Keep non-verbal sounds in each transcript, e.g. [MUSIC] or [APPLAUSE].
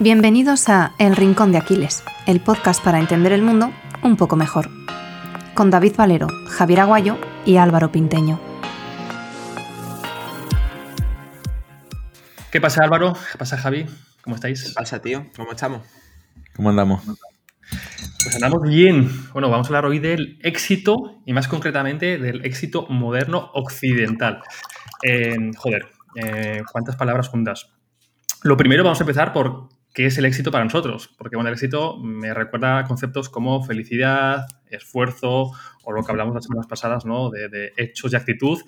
Bienvenidos a El Rincón de Aquiles, el podcast para entender el mundo un poco mejor. Con David Valero, Javier Aguayo y Álvaro Pinteño. ¿Qué pasa Álvaro? ¿Qué pasa Javi? ¿Cómo estáis? ¿Qué pasa, tío? ¿Cómo estamos? ¿Cómo andamos? Pues andamos bien. Bueno, vamos a hablar hoy del éxito y más concretamente del éxito moderno occidental. Eh, joder, eh, ¿cuántas palabras juntas? Lo primero vamos a empezar por qué es el éxito para nosotros, porque bueno, el éxito me recuerda conceptos como felicidad, esfuerzo o lo que hablamos las semanas pasadas, ¿no? De, de, hechos y actitud,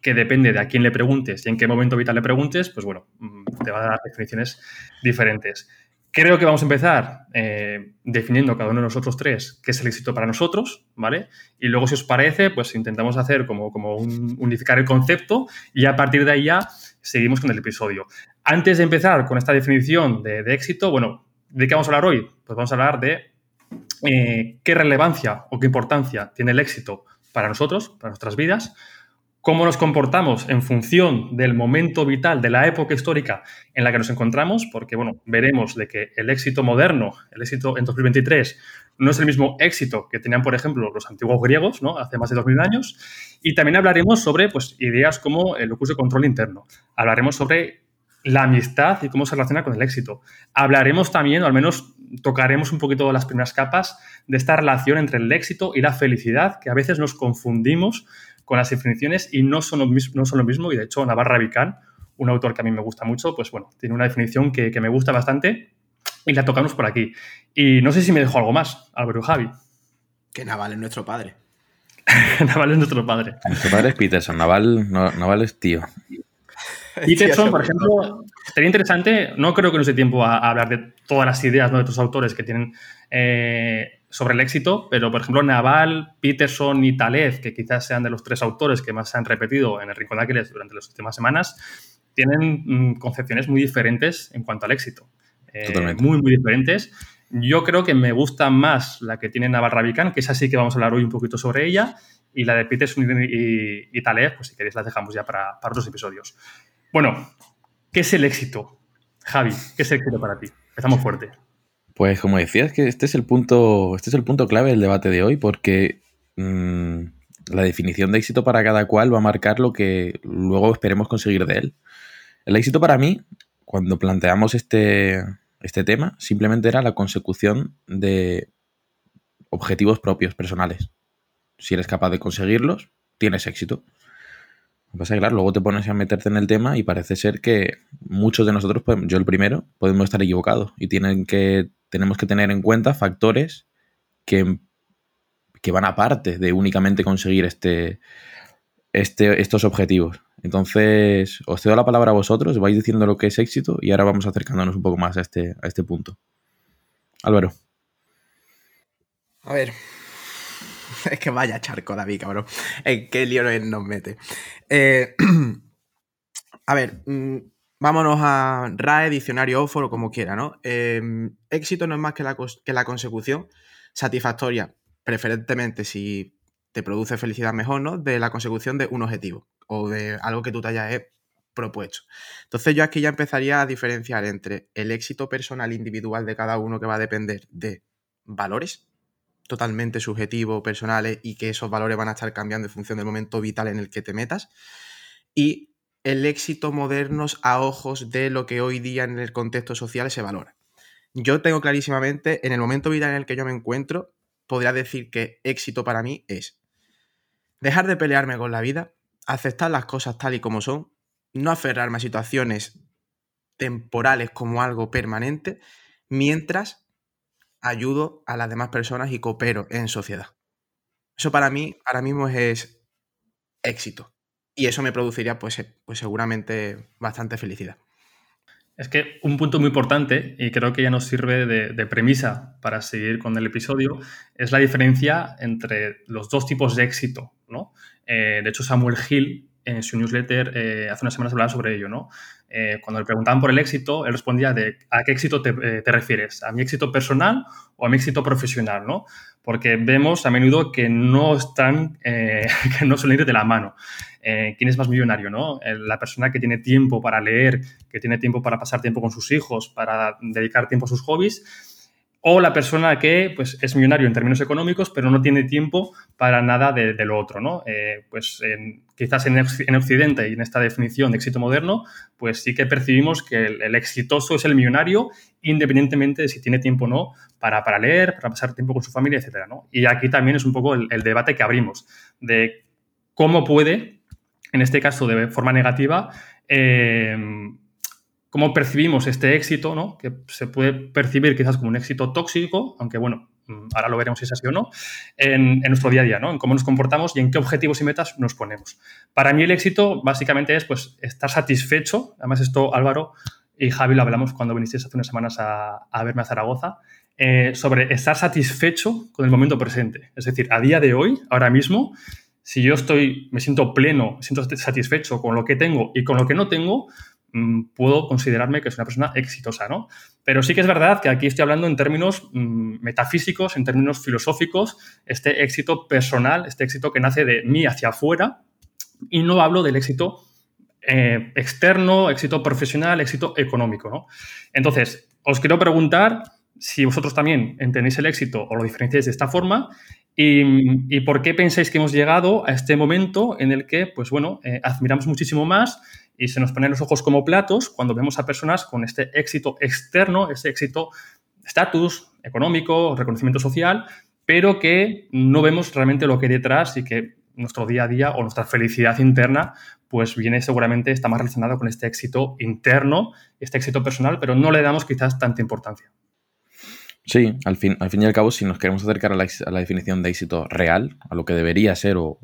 que depende de a quién le preguntes y en qué momento vital le preguntes, pues bueno, mm, te va a dar definiciones diferentes. Creo que vamos a empezar eh, definiendo cada uno de nosotros tres qué es el éxito para nosotros, ¿vale? Y luego, si os parece, pues intentamos hacer como, como un, unificar el concepto y a partir de ahí ya seguimos con el episodio. Antes de empezar con esta definición de, éxito, bueno, ¿de qué vamos a hablar hoy? Pues vamos a hablar de eh, qué relevancia o qué importancia tiene el éxito para nosotros, para nuestras vidas, cómo nos comportamos en función del momento vital, de la época histórica en la que nos encontramos, porque, bueno, veremos de que el éxito moderno, el éxito en 2023, no es el mismo éxito que tenían, por ejemplo, los antiguos griegos, ¿no? Hace más de 2000 años. Y también hablaremos sobre, pues, ideas como el locus de control interno. Hablaremos sobre la amistad y cómo se relaciona con el éxito. Hablaremos también, o al menos tocaremos un poquito las primeras capas de esta relación entre el éxito y la felicidad, que a veces nos confundimos con las definiciones y no son lo mismo, no son lo mismo. Y de hecho, Navarra Vicán, un autor que a mí me gusta mucho, pues bueno, tiene una definición que, que me gusta bastante y la tocamos por aquí. Y no sé si me dejo algo más, Álvaro Javi. Que Naval es nuestro padre. [LAUGHS] Naval es nuestro padre. Nuestro padre es Peterson, Naval, no, Naval es tío. [LAUGHS] Peterson, por ejemplo, sería interesante, no creo que no sea tiempo a, a, hablar de todas las ideas ¿no? de estos autores que tienen eh, sobre el éxito, pero por ejemplo Naval, Peterson y Taleb, que quizás sean de los tres autores que más se han repetido en el Rincón de Aquiles durante las últimas semanas, tienen mm, concepciones muy diferentes en cuanto al éxito. Eh, muy, muy diferentes. Yo creo que me gusta más la que tiene Naval Ravikant, que es así que vamos a hablar hoy un poquito sobre ella, y la de Peterson y, y, y Taleb, pues si queréis las dejamos ya para, para otros episodios. Bueno, ¿qué es el éxito? Javi, ¿qué es el éxito para ti? Empezamos fuerte. Pues como decías, que este es el punto, este es el punto clave del debate de hoy, porque mmm, la definición de éxito para cada cual va a marcar lo que luego esperemos conseguir de él. El éxito para mí, cuando planteamos este, este tema, simplemente era la consecución de objetivos propios, personales. Si eres capaz de conseguirlos, tienes éxito. Lo que pasa es que, claro, luego te pones a meterte en el tema y parece ser que muchos de nosotros, yo el primero, podemos estar equivocados y tienen que, tenemos que tener en cuenta factores que, que van aparte de únicamente conseguir este, este, estos objetivos. Entonces, os cedo la palabra a vosotros, vais diciendo lo que es éxito y ahora vamos acercándonos un poco más a este, a este punto. Álvaro. A ver, [LAUGHS] es que vaya charco, David, cabrón. ¿En qué lío nos mete? Eh, [CLEARS THROAT] a ver, mmm, vámonos a RAE, diccionario Oxford o como quiera, ¿no? Eh, éxito no es más que la, que la consecución satisfactoria, preferentemente si te produce felicidad mejor, ¿no? De la consecución de un objetivo o de algo que tú te hayas propuesto. Entonces yo aquí ya empezaría a diferenciar entre el éxito personal individual de cada uno que va a depender de valores, totalmente subjetivos, personales y que esos valores van a estar cambiando en función del momento vital en el que te metas. Y el éxito moderno a ojos de lo que hoy día en el contexto social se valora. Yo tengo clarísimamente, en el momento vital en el que yo me encuentro, podría decir que éxito para mí es dejar de pelearme con la vida, aceptar las cosas tal y como son, no aferrarme a situaciones temporales como algo permanente, mientras ayudo a las demás personas y coopero en sociedad. Eso para mí ahora mismo es éxito. Y eso me produciría, pues, pues seguramente, bastante felicidad. Es que un punto muy importante, y creo que ya nos sirve de, premisa para seguir con el episodio, es la diferencia entre los dos tipos de éxito. ¿no? Eh, de hecho, Samuel Hill, en su newsletter, eh, hace unas semanas hablaba sobre ello. ¿no? Eh, cuando le preguntaban por el éxito, él respondía de a qué éxito te, te, refieres, a mi éxito personal o a mi éxito profesional, ¿no? Porque vemos a menudo que no están, [LAUGHS] que no suelen ir de la mano. Eh, ¿quién es más millonario? ¿no? La persona que tiene tiempo para leer, que tiene tiempo para pasar tiempo con sus hijos, para dedicar tiempo a sus hobbies, o la persona que pues, es millonario en términos económicos, pero no tiene tiempo para nada de, lo otro. ¿no? Eh, pues quizás en, Occidente y en esta definición de éxito moderno, pues sí que percibimos que el, exitoso es el millonario, independientemente de si tiene tiempo o no para, para leer, para pasar tiempo con su familia, etc. Y aquí también es un poco el, debate que abrimos de cómo puede, en este caso de forma negativa, eh, cómo percibimos este éxito, ¿no? que se puede percibir quizás como un éxito tóxico, aunque bueno, mm, ahora lo veremos si es así o no, en, nuestro día a día, ¿no? en cómo nos comportamos y en qué objetivos y metas nos ponemos. Para mí el éxito básicamente es pues, estar satisfecho, además esto Álvaro y Javi lo hablamos cuando vinisteis hace unas semanas a, verme a Zaragoza, eh, sobre estar satisfecho con el momento presente. Es decir, a día de hoy, ahora mismo, si yo estoy, me siento pleno, siento satisfecho con lo que tengo y con lo que no tengo, Mm, puedo considerarme que es una persona exitosa, ¿no? Pero sí que es verdad que aquí estoy hablando en términos mm, metafísicos, en términos filosóficos, este éxito personal, este éxito que nace de mí hacia afuera, y no hablo del éxito eh, externo, éxito profesional, éxito económico, ¿no? Entonces, os quiero preguntar si vosotros también entendéis el éxito o lo diferenciáis de esta forma y, por qué pensáis que hemos llegado a este momento en el que, pues bueno, eh, admiramos muchísimo más y se nos ponen los ojos como platos cuando vemos a personas con este éxito externo, ese éxito, estatus económico, reconocimiento social, pero que no vemos realmente lo que hay detrás y que nuestro día a día o nuestra felicidad interna pues viene seguramente, está más relacionado con este éxito interno, este éxito personal, pero no le damos quizás tanta importancia. Sí, al fin, al fin y al cabo, si nos queremos acercar a la, a la definición de éxito real, a lo que debería ser o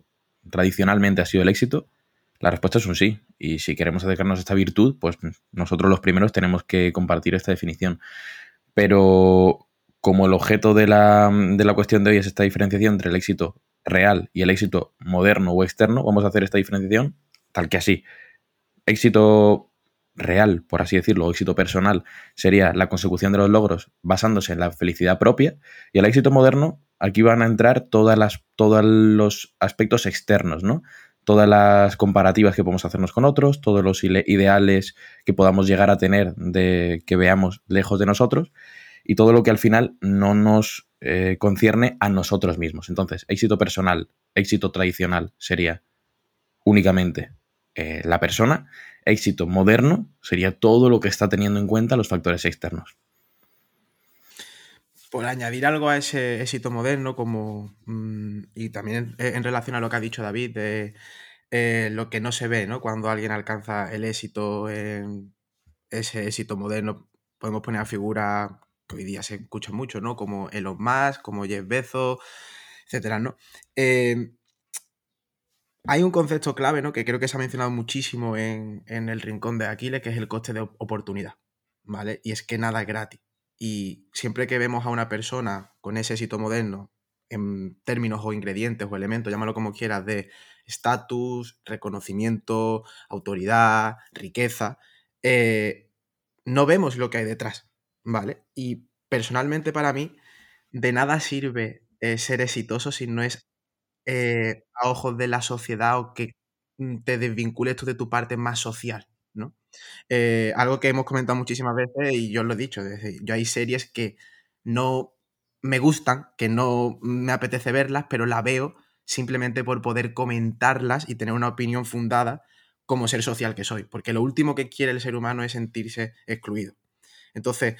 tradicionalmente ha sido el éxito, la respuesta es un sí. Y si queremos acercarnos a esta virtud, pues nosotros los primeros tenemos que compartir esta definición. Pero como el objeto de la, cuestión de hoy es esta diferenciación entre el éxito real y el éxito moderno o externo, vamos a hacer esta diferenciación tal que así. Éxito real, por así decirlo, o éxito personal, sería la consecución de los logros basándose en la felicidad propia. Y el éxito moderno, aquí van a entrar todas las, todos los aspectos externos, ¿no? todas las comparativas que podemos hacernos con otros, todos los ideales que podamos llegar a tener de que veamos lejos de nosotros y todo lo que al final no nos eh, concierne a nosotros mismos. Entonces, éxito personal, éxito tradicional sería únicamente eh, la persona, éxito moderno sería todo lo que está teniendo en cuenta los factores externos. Por añadir algo a ese éxito moderno, como mm, y también en relación a lo que ha dicho David, de eh, lo que no se ve, ¿no? Cuando alguien alcanza el éxito, en ese éxito moderno, podemos poner a figura que hoy día se escucha mucho, ¿no? Como Elon Musk, como Jeff Bezos, etcétera, ¿no? Em, hay un concepto clave, ¿no? Que creo que se ha mencionado muchísimo en, el rincón de Aquiles, que es el coste de oportunidad, ¿vale? Y es que nada es gratis. Y siempre que vemos a una persona con ese éxito moderno, en términos o ingredientes o elementos, llámalo como quieras, de estatus, reconocimiento, autoridad, riqueza, eh, no vemos lo que hay detrás, ¿vale? Y personalmente para mí, de nada sirve eh, ser exitoso si no es eh, a ojos de la sociedad o que mm, te desvincules tú de tu parte más social, ¿no? algo que hemos comentado muchísimas veces y yo lo he dicho, yo hay series que no me gustan, que no me apetece verlas, pero la veo simplemente por poder comentarlas y tener una opinión fundada como ser social que soy, porque lo último que quiere el ser humano es sentirse excluido. Entonces,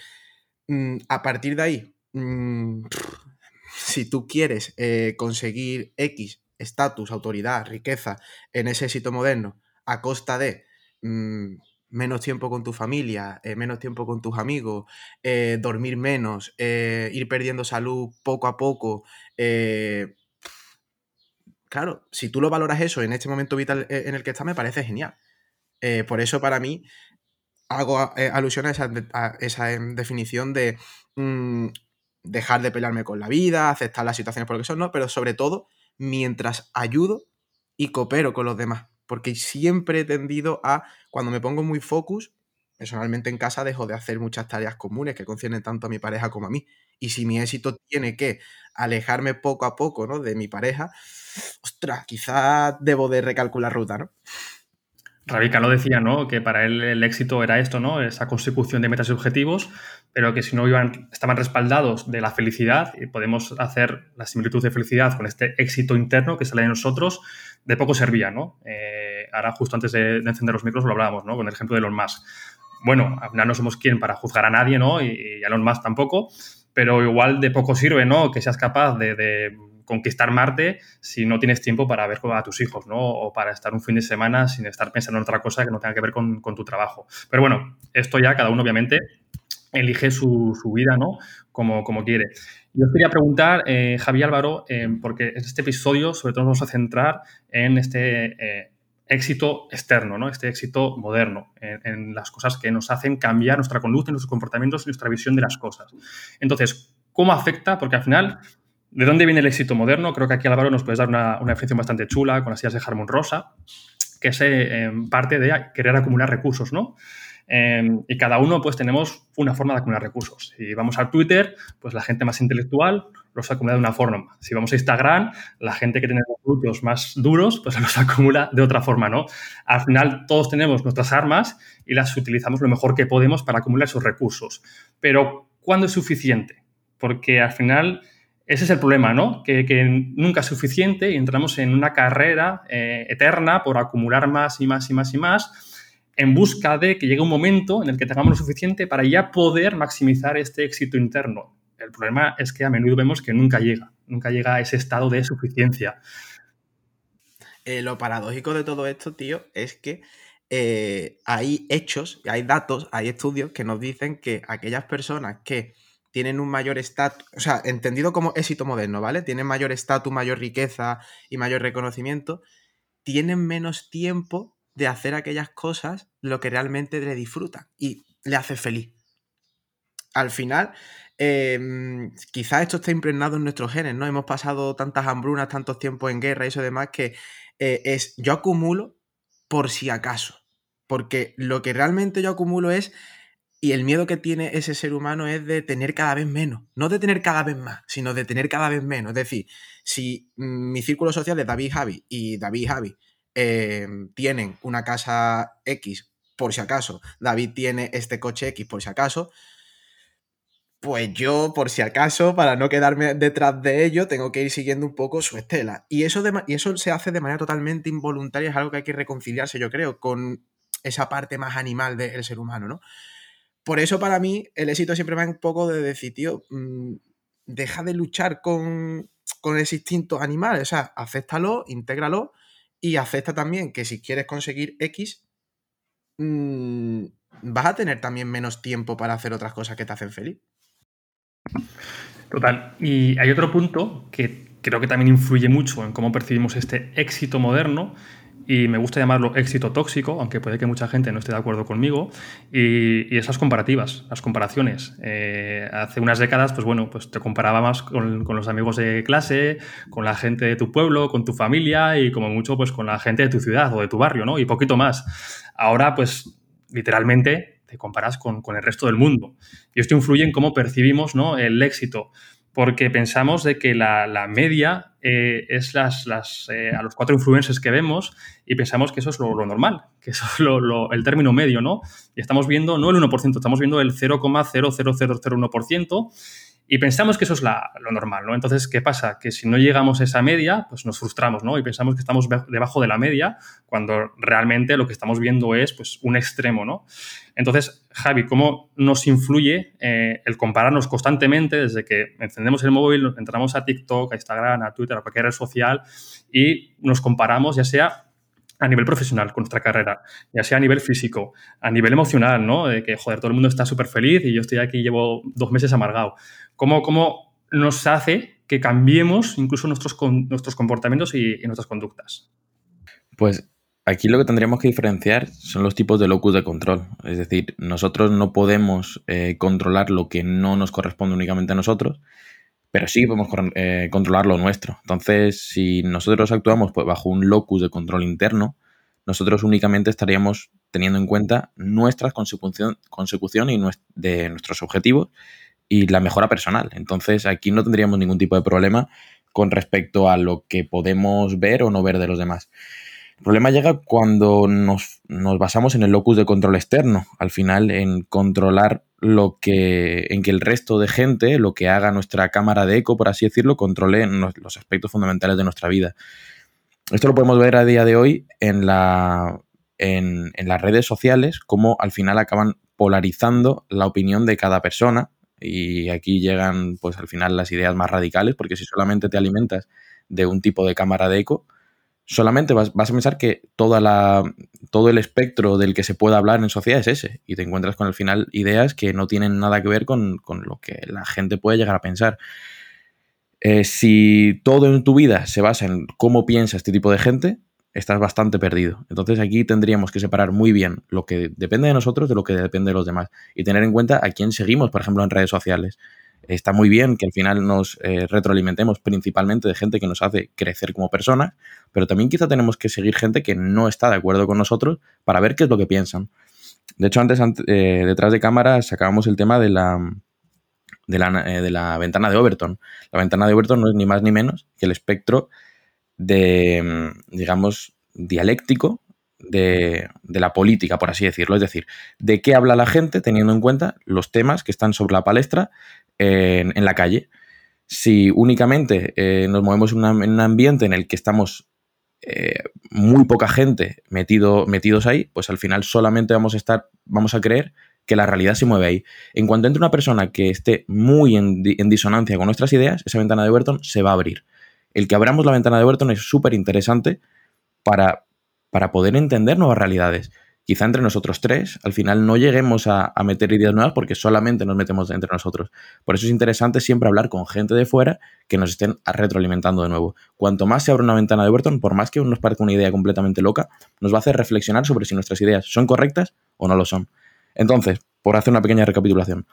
mm, a partir de ahí, mm, si tú quieres eh, conseguir X estatus, autoridad, riqueza en ese éxito moderno a costa de mm, menos tiempo con tu familia, eh, menos tiempo con tus amigos, eh, dormir menos, ir perdiendo salud poco a poco, claro, si tú lo valoras eso en este momento vital en el que estás, me parece genial. Por eso, para mí, hago alusión a esa, em, definición de mm, dejar de pelearme con la vida, aceptar las situaciones por lo que son, ¿no? Pero sobre todo, mientras ayudo y coopero con los demás. Porque siempre he tendido a, cuando me pongo muy focus, personalmente en casa dejo de hacer muchas tareas comunes que conciernen tanto a mi pareja como a mí. Y si mi éxito tiene que alejarme poco a poco ¿no? de mi pareja, ostras, quizás debo de recalcular ruta, ¿no? Ravikant lo decía, ¿no? Que para él el éxito era esto, ¿no? Esa consecución de metas y objetivos, pero que si no iban, estaban respaldados de la felicidad, y podemos hacer la similitud de felicidad con este éxito interno que sale de nosotros, de poco servía, ¿no? Eh, ahora, justo antes de, encender los micros, lo hablábamos, ¿no? Con el ejemplo de Elon Musk. Bueno, no somos quien para juzgar a nadie, ¿no? Y, y Elon Musk tampoco, pero igual de poco sirve, ¿no? Que seas capaz de conquistar Marte si no tienes tiempo para ver a tus hijos, ¿no? O para estar un fin de semana sin estar pensando en otra cosa que no tenga que ver con, tu trabajo. Pero bueno, esto ya cada uno obviamente elige su, vida, ¿no? Como, quiere. Yo os quería preguntar, eh, Javi Álvaro, eh, porque en este episodio sobre todo nos vamos a centrar en este eh, éxito externo, ¿no? Este éxito moderno, en, en, las cosas que nos hacen cambiar nuestra conducta, nuestros comportamientos y nuestra visión de las cosas. Entonces, ¿cómo afecta? Porque al final ¿De dónde viene el éxito moderno? Creo que aquí Álvaro nos puedes dar una, una definición bastante chula con las ideas de Harmon Rosa, que es eh, parte de querer acumular recursos, ¿no? Em, y cada uno, pues, tenemos una forma de acumular recursos. Si vamos al Twitter, pues la gente más intelectual los acumula de una forma. Si vamos a Instagram, la gente que tiene los frutos más duros, pues [LAUGHS] los acumula de otra forma, ¿no? Al final, todos tenemos nuestras armas y las utilizamos lo mejor que podemos para acumular esos recursos. Pero, ¿cuándo es suficiente? Porque al final ese es el problema, ¿no? Que, nunca es suficiente y entramos en una carrera eh, eterna por acumular más y más y más y más en busca de que llegue un momento en el que tengamos lo suficiente para ya poder maximizar este éxito interno. El problema es que a menudo vemos que nunca llega, nunca llega a ese estado de suficiencia. Eh, lo paradójico de todo esto, tío, es que eh, hay hechos, hay datos, hay estudios que nos dicen que aquellas personas que tienen un mayor estatus, o sea, entendido como éxito moderno, ¿vale? Tienen mayor estatus, mayor riqueza y mayor reconocimiento, tienen menos tiempo de hacer aquellas cosas lo que realmente le disfrutan y le hace feliz. Al final, em, quizás esto esté impregnado en nuestros genes, ¿no? Hemos pasado tantas hambrunas, tantos tiempos en guerra y eso demás que eh, es yo acumulo por si acaso. Porque lo que realmente yo acumulo es y el miedo que tiene ese ser humano es de tener cada vez menos, no de tener cada vez más, sino de tener cada vez menos. Es decir, si mm, mi círculo social es David Javi y David Javi eh, tienen una casa X por si acaso, David tiene este coche X por si acaso, pues yo, por si acaso, para no quedarme detrás de ello, tengo que ir siguiendo un poco su estela. Y eso, y eso se hace de manera totalmente involuntaria, es algo que hay que reconciliarse, yo creo, con esa parte más animal del ser humano, ¿no? Por eso para mí el éxito siempre va un poco de decir, tío, mm, deja de luchar con, con ese instinto animal, o sea, acéptalo, intégralo y acepta también que si quieres conseguir X, mm, vas a tener también menos tiempo para hacer otras cosas que te hacen feliz. Total. Y hay otro punto que creo que también influye mucho en cómo percibimos este éxito moderno, y me gusta llamarlo éxito tóxico, aunque puede que mucha gente no esté de acuerdo conmigo, y, esas comparativas, las comparaciones. Eh, hace unas décadas, pues bueno, pues te comparaba más con, con, los amigos de clase, con la gente de tu pueblo, con tu familia y como mucho, pues con la gente de tu ciudad o de tu barrio, ¿no? Y poquito más. Ahora, pues literalmente te comparas con, con el resto del mundo. Y esto influye en cómo percibimos ¿no? el éxito porque pensamos de que la, media eh, es las, las eh, a los cuatro influencers que vemos y pensamos que eso es lo, normal, que eso es el término medio, ¿no? Y estamos viendo no el 1%, estamos viendo el 0,00001% y pensamos que eso es lo normal, ¿no? Entonces, ¿qué pasa? Que si no llegamos a esa media, pues nos frustramos, ¿no? Y pensamos que estamos debajo de la media, cuando realmente lo que estamos viendo es, pues, un extremo, ¿no? Entonces, Javi, ¿cómo nos influye eh, el compararnos constantemente desde que encendemos el móvil, entramos a TikTok, a Instagram, a Twitter, a cualquier red social y nos comparamos, ya sea a nivel profesional con nuestra carrera, ya sea a nivel físico, a nivel emocional, ¿no? De que, joder, todo el mundo está súper feliz y yo estoy aquí, llevo dos meses amargado. ¿Cómo, cómo nos hace que cambiemos incluso nuestros, nuestros comportamientos y, nuestras conductas? Pues aquí lo que tendríamos que diferenciar son los tipos de locus de control. Es decir, nosotros no podemos eh, controlar lo que no nos corresponde únicamente a nosotros, pero sí podemos eh, controlar lo nuestro. Entonces, si nosotros actuamos pues, bajo un locus de control interno, nosotros únicamente estaríamos teniendo en cuenta nuestra consecución, consecución y de nuestros objetivos y la mejora personal. Entonces aquí no tendríamos ningún tipo de problema con respecto a lo que podemos ver o no ver de los demás. El problema llega cuando nos, basamos en el locus de control externo, al final en controlar lo que, en que el resto de gente, lo que haga nuestra cámara de eco, por así decirlo, controle los aspectos fundamentales de nuestra vida. Esto lo podemos ver a día de hoy en, la, en, en las redes sociales, cómo al final acaban polarizando la opinión de cada persona y aquí llegan pues al final las ideas más radicales porque si solamente te alimentas de un tipo de cámara de eco, solamente vas, a pensar que toda la, todo el espectro del que se pueda hablar en sociedad es ese y te encuentras con al final ideas que no tienen nada que ver con, lo que la gente puede llegar a pensar. Eh, si todo en tu vida se basa en cómo piensa este tipo de gente, estás bastante perdido. Entonces aquí tendríamos que separar muy bien lo que depende de nosotros de lo que depende de los demás y tener en cuenta a quién seguimos, por ejemplo, en redes sociales está muy bien que al final nos eh, retroalimentemos principalmente de gente que nos hace crecer como personas, pero también quizá tenemos que seguir gente que no está de acuerdo con nosotros para ver qué es lo que piensan. De hecho, antes, eh, detrás de cámara, sacábamos el tema de la, de la, eh, de la ventana de Overton. La ventana de Overton no es ni más ni menos que el espectro de, mm, digamos, dialéctico de, de, la política, por así decirlo. Es decir, de qué habla la gente teniendo en cuenta los temas que están sobre la palestra en, la calle. Si únicamente eh, nos movemos en, un ambiente en el que estamos eh, muy poca gente metido, metidos ahí, pues al final solamente vamos a estar, vamos a creer que la realidad se mueve ahí. En cuanto entre una persona que esté muy en, disonancia con nuestras ideas, esa ventana de Burton se va a abrir. El que abramos la ventana de Burton es súper interesante para, para poder entender nuevas realidades quizá entre nosotros tres, al final no lleguemos a, meter ideas nuevas porque solamente nos metemos entre nosotros. Por eso es interesante siempre hablar con gente de fuera que nos estén retroalimentando de nuevo. Cuanto más se abre una ventana de Burton, por más que nos parezca una idea completamente loca, nos va a hacer reflexionar sobre si nuestras ideas son correctas o no lo son. Entonces, por hacer una pequeña recapitulación,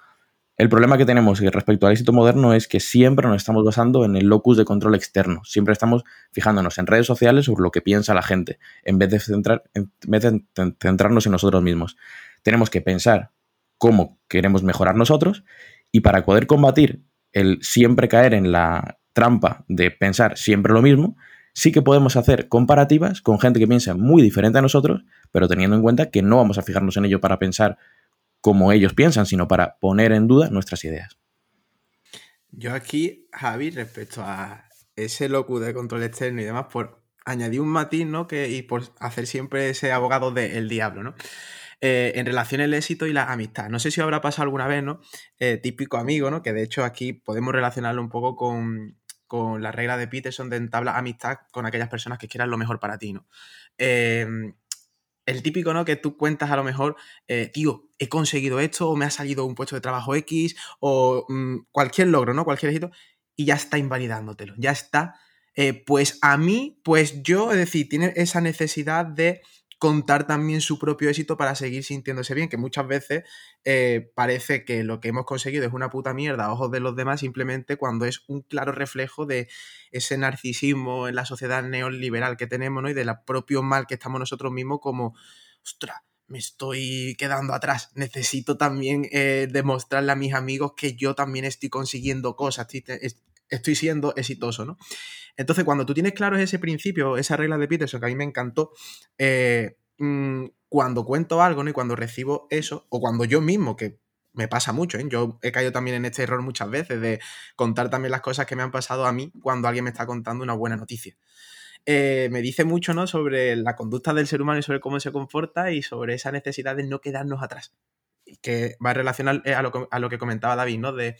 el problema que tenemos respecto al éxito moderno es que siempre nos estamos basando en el locus de control externo. Siempre estamos fijándonos en redes sociales sobre lo que piensa la gente, en vez de, centrar, en vez de centrarnos en nosotros mismos. Tenemos que pensar cómo queremos mejorar nosotros y para poder combatir el siempre caer en la trampa de pensar siempre lo mismo, sí que podemos hacer comparativas con gente que piensa muy diferente a nosotros, pero teniendo en cuenta que no vamos a fijarnos en ello para pensar como ellos piensan, sino para poner en duda nuestras ideas. Yo aquí, Javi, respecto a ese locus de control externo y demás, por añadir un matiz, ¿no? Que, y por hacer siempre ese abogado del diablo, ¿no? Eh, en relación al éxito y la amistad. No sé si habrá pasado alguna vez, ¿no? Eh, típico amigo, ¿no? Que de hecho aquí podemos relacionarlo un poco con, con la regla de Peterson de entablar amistad con aquellas personas que quieran lo mejor para ti, ¿no? Eh, el típico, ¿no? Que tú cuentas a lo mejor, eh, tío, he conseguido esto, o me ha salido un puesto de trabajo X, o mm, cualquier logro, ¿no? Cualquier éxito, y ya está invalidándotelo, ya está. Eh, pues a mí, pues yo, es decir, tiene esa necesidad de contar también su propio éxito para seguir sintiéndose bien, que muchas veces eh, parece que lo que hemos conseguido es una puta mierda a ojos de los demás, simplemente cuando es un claro reflejo de ese narcisismo en la sociedad neoliberal que tenemos, ¿no? Y del propio mal que estamos nosotros mismos como, ostras, me estoy quedando atrás. Necesito también eh, demostrarle a mis amigos que yo también estoy consiguiendo cosas, estoy, siendo exitoso, ¿no? Entonces, cuando tú tienes claro ese principio, esa regla de Peterson que a mí me encantó, eh, mm, cuando cuento algo. Y cuando recibo eso, o cuando yo mismo, que me pasa mucho, ¿eh? Yo he caído también en este error muchas veces de contar también las cosas que me han pasado a mí cuando alguien me está contando una buena noticia. Eh, me dice mucho ¿no? sobre la conducta del ser humano y sobre cómo se comporta y sobre esa necesidad de no quedarnos atrás. Que va a relacionar eh, a lo, a lo que comentaba David, ¿no? De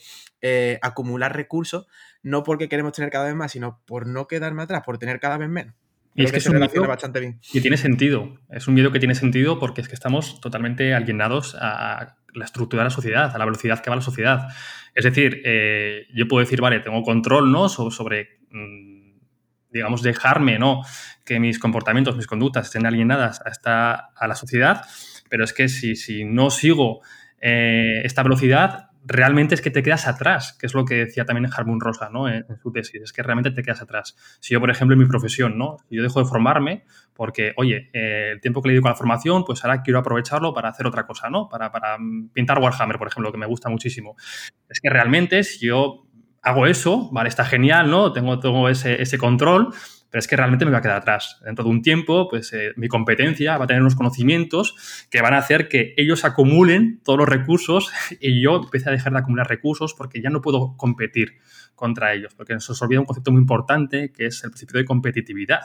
acumular recursos, no porque queremos tener cada vez más, sino por no quedarme atrás, por tener cada vez menos. Y es que, es un miedo bastante bien. Y tiene sentido. Es un miedo que tiene sentido porque es que estamos totalmente alienados a la estructura de la sociedad, a la velocidad que va la sociedad. Es decir, yo puedo decir, vale, tengo control ¿no? sobre, mm, digamos, dejarme, ¿no? Que mis comportamientos, mis conductas estén alienadas a, a la sociedad, pero es que si, si no sigo eh, esta velocidad, realmente es que te quedas atrás, que es lo que decía también Harmon Rosa, ¿no? En, su tesis, es que realmente te quedas atrás. Si yo, por ejemplo, en mi profesión, ¿no? Yo dejo de formarme porque, oye, eh, el tiempo que le dedico a la formación, pues ahora quiero aprovecharlo para hacer otra cosa, ¿no? Para, para pintar Warhammer, por ejemplo, que me gusta muchísimo. Es que realmente si yo hago eso, vale, está genial, ¿no? Tengo, tengo ese, ese control, pero es que realmente me va a quedar atrás. Dentro de un tiempo, pues eh, mi competencia va a tener unos conocimientos que van a hacer que ellos acumulen todos los recursos y yo empiece a dejar de acumular recursos porque ya no puedo competir contra ellos, porque nos olvida un concepto muy importante que es el principio de competitividad.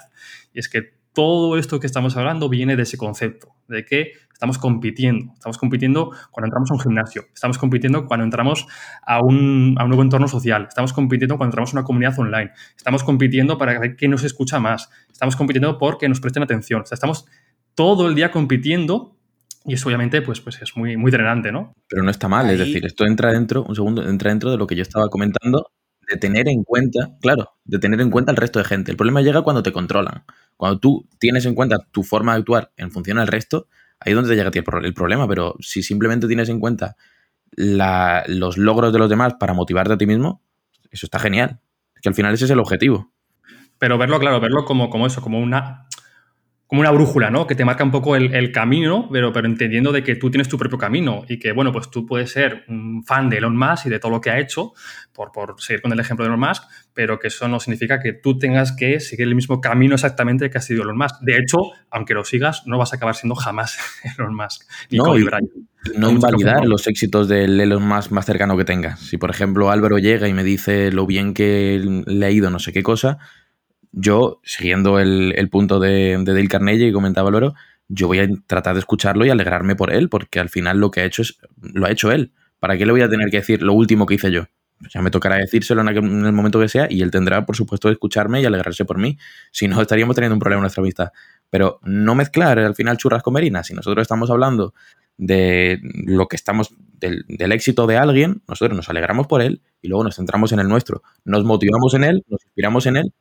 Y es que todo esto que estamos hablando viene de ese concepto, de que estamos compitiendo. Estamos compitiendo cuando entramos a un gimnasio, estamos compitiendo cuando entramos a un, nuevo entorno social, estamos compitiendo cuando entramos a una comunidad online, estamos compitiendo para ver quién nos escucha más, estamos compitiendo porque nos presten atención. O sea, estamos todo el día compitiendo y eso obviamente pues, pues es muy, muy drenante, ¿no? Pero no está mal, es decir, esto entra dentro, un segundo, entra dentro de lo que yo estaba comentando, de tener en cuenta, claro, de tener en cuenta el resto de gente. El problema llega cuando te controlan. Cuando tú tienes en cuenta tu forma de actuar en función al resto, ahí es donde te llega el, problema. Pero si simplemente tienes en cuenta los logros de los demás para motivarte a ti mismo, eso está genial. Que al final ese es el objetivo. Pero verlo, claro, verlo como, como eso, como una como una brújula, ¿no? Que te marca un poco el, camino, pero, pero entendiendo de que tú tienes tu propio camino y que, bueno, pues tú puedes ser un fan de Elon Musk y de todo lo que ha hecho, por, por seguir con el ejemplo de Elon Musk, pero que eso no significa que tú tengas que seguir el mismo camino exactamente que ha sido Elon Musk. De hecho, aunque lo sigas, no vas a acabar siendo jamás [LAUGHS] Elon Musk. no, y, no invalidar los éxitos del Elon Musk más cercano que tengas. Si, por ejemplo, Álvaro llega y me dice lo bien que le ha ido no sé qué cosa, yo, siguiendo el, punto de, de, Dale Carnegie y comentaba Loro, yo voy a tratar de escucharlo y alegrarme por él, porque al final lo que ha hecho es, lo ha hecho él. ¿Para qué le voy a tener que decir lo último que hice yo? Ya me tocará decírselo en, el momento que sea y él tendrá, por supuesto, escucharme y alegrarse por mí. Si no, estaríamos teniendo un problema en nuestra vista. Pero no mezclar al final churras con merinas. Si nosotros estamos hablando de lo que estamos, del, del, éxito de alguien, nosotros nos alegramos por él y luego nos centramos en el nuestro. Nos motivamos en él, nos inspiramos en él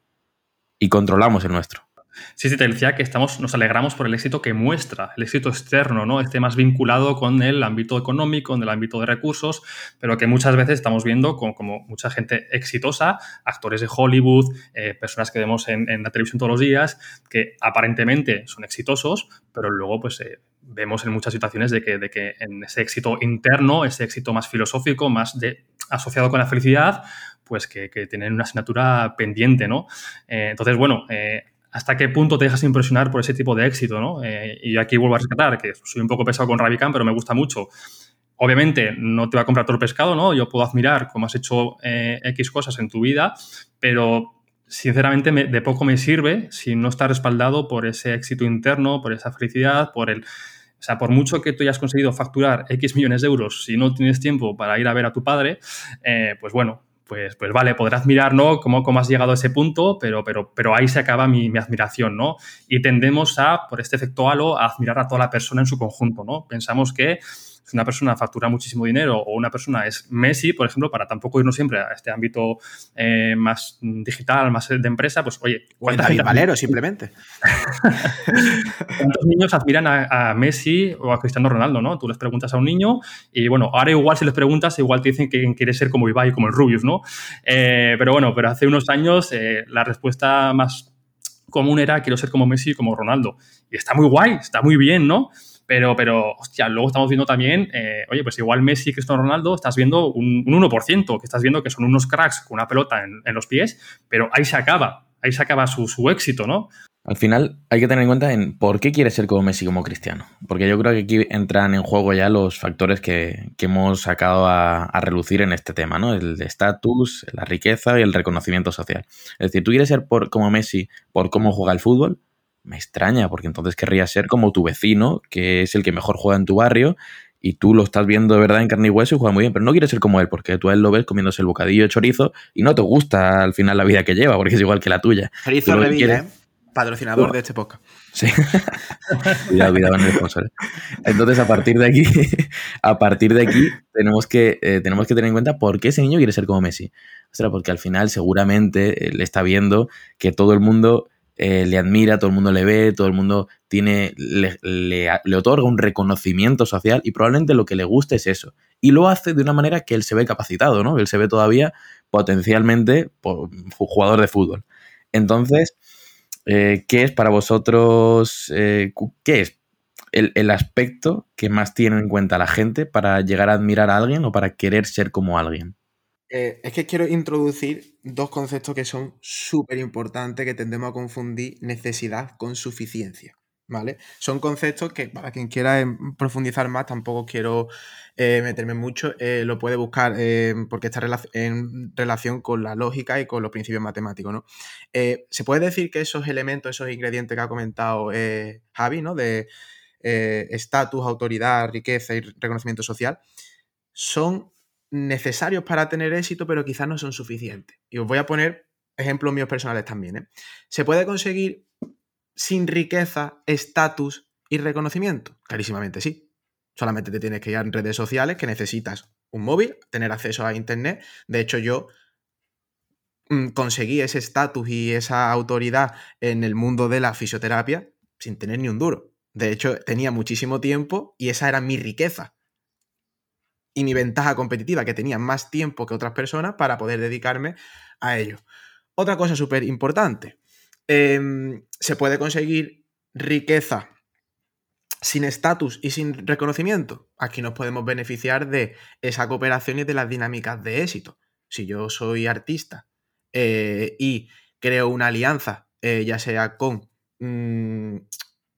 y controlamos el nuestro. Sí, sí, te decía que estamos, nos alegramos por el éxito que muestra, el éxito externo, ¿no? Este más vinculado con el ámbito económico, con el ámbito de recursos, pero que muchas veces estamos viendo como, mucha gente exitosa, actores de Hollywood, eh, personas que vemos en, la televisión todos los días, que aparentemente son exitosos, pero luego pues eh, vemos en muchas situaciones de que, de que en ese éxito interno, ese éxito más filosófico, más de, asociado con la felicidad, pues que, tienen una asignatura pendiente, ¿no? Eh, entonces, bueno, eh, ¿hasta qué punto te dejas impresionar por ese tipo de éxito, ¿no? Eh, y aquí vuelvo a rescatar, que soy un poco pesado con Rabican, pero me gusta mucho. Obviamente, no te va a comprar todo el pescado, ¿no? Yo puedo admirar cómo has hecho X cosas en tu vida, pero sinceramente de poco me sirve si no está respaldado por ese éxito interno, por esa felicidad, por el... O sea, por mucho que tú hayas conseguido facturar X millones de euros, si no tienes tiempo para ir a ver a tu padre, pues bueno, pues, pues vale, podrás mirar, ¿no? Cómo, cómo has llegado a ese punto, pero, pero, pero ahí se acaba mi, mi, admiración, ¿no? Y tendemos a, por este efecto halo, a admirar a toda la persona en su conjunto, ¿no? Pensamos que una persona factura muchísimo dinero o una persona es Messi, por ejemplo, para tampoco irnos siempre a este ámbito eh, más digital, más de empresa, pues oye. O David Valero, simplemente. [LAUGHS] ¿Cuántos niños admiran a, Messi o a Cristiano Ronaldo, no? Tú les preguntas a un niño y bueno, ahora igual si les preguntas, igual te dicen que quiere ser como Ibai, como el Rubius, ¿no? Eh, pero bueno, pero hace unos años eh, la respuesta más común era quiero ser como Messi y como Ronaldo. Y está muy guay, está muy bien, ¿no? Pero, pero, hostia, luego estamos viendo también, eh, oye, pues igual Messi y Cristiano Ronaldo estás viendo un, 1%, que estás viendo que son unos cracks con una pelota en, los pies, pero ahí se acaba, ahí se acaba su, su, éxito, ¿no? Al final hay que tener en cuenta en por qué quiere ser como Messi como Cristiano. Porque yo creo que aquí entran en juego ya los factores que, que hemos sacado a, a, relucir en este tema, ¿no? El estatus, la riqueza y el reconocimiento social. Es decir, tú quieres ser por, como Messi por cómo juega el fútbol, me extraña, porque entonces querría ser como tu vecino, que es el que mejor juega en tu barrio, y tú lo estás viendo de verdad en carne y hueso y juega muy bien, pero no quieres ser como él, porque tú a él lo ves comiéndose el bocadillo de chorizo y no te gusta al final la vida que lleva, porque es igual que la tuya. Chorizo ¿eh? Patrocinador de este podcast. Sí. [LAUGHS] cuidado, cuidado el sponsor. Entonces, a partir de aquí, [LAUGHS] a partir de aquí, tenemos que, eh, tenemos que tener en cuenta por qué ese niño quiere ser como Messi. O sea, porque al final seguramente él está viendo que todo el mundo eh, le admira, todo el mundo le ve, todo el mundo tiene, le, le, otorga un reconocimiento social y probablemente lo que le guste es eso. Y lo hace de una manera que él se ve capacitado, ¿no? Él se ve todavía potencialmente jugador de fútbol. Entonces, eh, ¿qué es para vosotros, eh, qué es el, el, aspecto que más tiene en cuenta la gente para llegar a admirar a alguien o para querer ser como alguien? Eh, es que quiero introducir dos conceptos que son súper importantes que tendemos a confundir necesidad con suficiencia. ¿Vale? Son conceptos que para quien quiera em, profundizar más, tampoco quiero eh, meterme mucho, eh, lo puede buscar porque está en relación con la lógica y con los principios matemáticos. ¿no? se puede decir que esos elementos, esos ingredientes que ha comentado Javi, ¿no? de estatus, autoridad, riqueza y reconocimiento social, son necesarios para tener éxito, pero quizás no son suficientes. Y os voy a poner ejemplos míos personales también. ¿eh? Se puede conseguir sin riqueza, estatus y reconocimiento. Clarísimamente sí. Solamente te tienes que ir a redes sociales que necesitas un móvil, tener acceso a Internet. De hecho, yo mm, conseguí ese estatus y esa autoridad en el mundo de la fisioterapia sin tener ni un duro. De hecho, tenía muchísimo tiempo y esa era mi riqueza y mi ventaja competitiva, que tenía más tiempo que otras personas para poder dedicarme a ello. Otra cosa súper importante, em, se puede conseguir riqueza sin estatus y sin reconocimiento. Aquí nos podemos beneficiar de esa cooperación y de las dinámicas de éxito. Si yo soy artista eh, y creo una alianza, eh, ya sea con mm,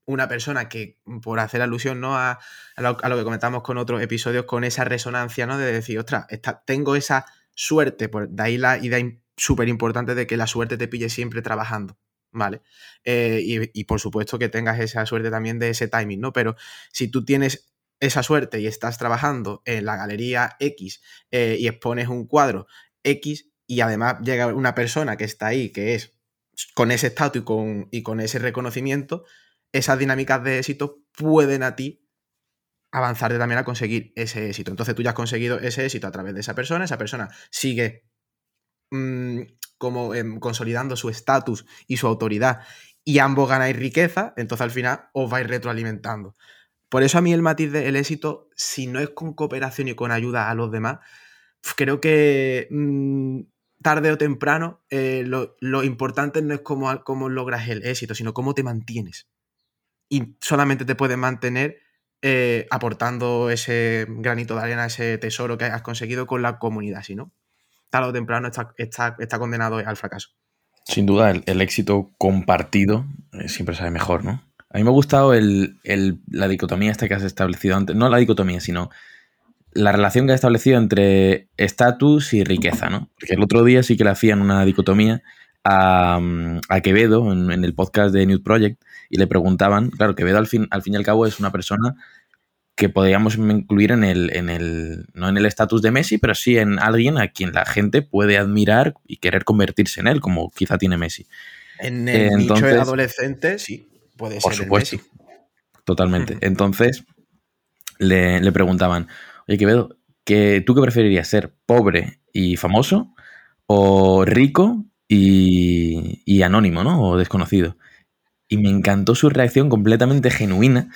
una persona que, por hacer alusión ¿no? a, lo, que comentamos con otros episodios, con esa resonancia, ¿no? De decir, ostras, tengo esa suerte, por, de ahí la idea súper importante de que la suerte te pille siempre trabajando, ¿vale? Eh, y, por supuesto que tengas esa suerte también de ese timing, ¿no? Pero si tú tienes esa suerte y estás trabajando en la galería X eh, y expones un cuadro X y además llega una persona que está ahí, que es con ese estatus y con, y con ese reconocimiento, esas dinámicas de éxito pueden a ti avanzarte también a conseguir ese éxito. Entonces tú ya has conseguido ese éxito a través de esa persona, esa persona sigue mm, como em, consolidando su estatus y su autoridad y ambos ganáis riqueza, entonces al final os vais retroalimentando. Por eso a mí el matiz del éxito, si no es con cooperación y con ayuda a los demás, creo que mm, tarde o temprano eh, lo, importante no es cómo, cómo logras el éxito, sino cómo te mantienes y solamente te puedes mantener eh, aportando ese granito de arena, ese tesoro que has conseguido con la comunidad, si no, tarde o temprano está, está, condenado al fracaso. Sin duda, el, éxito compartido eh, siempre sabe mejor, ¿no? A mí me ha gustado la dicotomía esta que has establecido antes, no la dicotomía, sino la relación que has establecido entre estatus y riqueza, ¿no? Porque el otro día sí que le hacían una dicotomía a, Quevedo en, el podcast de New Project y le preguntaban, claro, Quevedo al fin, al fin y al cabo es una persona que podríamos incluir en el, en el no en el estatus de Messi, pero sí en alguien a quien la gente puede admirar y querer convertirse en él, como quizá tiene Messi. En el nicho de adolescente, sí, puede ser. Por supuesto. Totalmente. Entonces, le, le, preguntaban, oye, Quevedo, ¿que, ¿tú qué preferirías ser pobre y famoso o rico y, anónimo, ¿no? O desconocido. Y me encantó su reacción completamente genuina,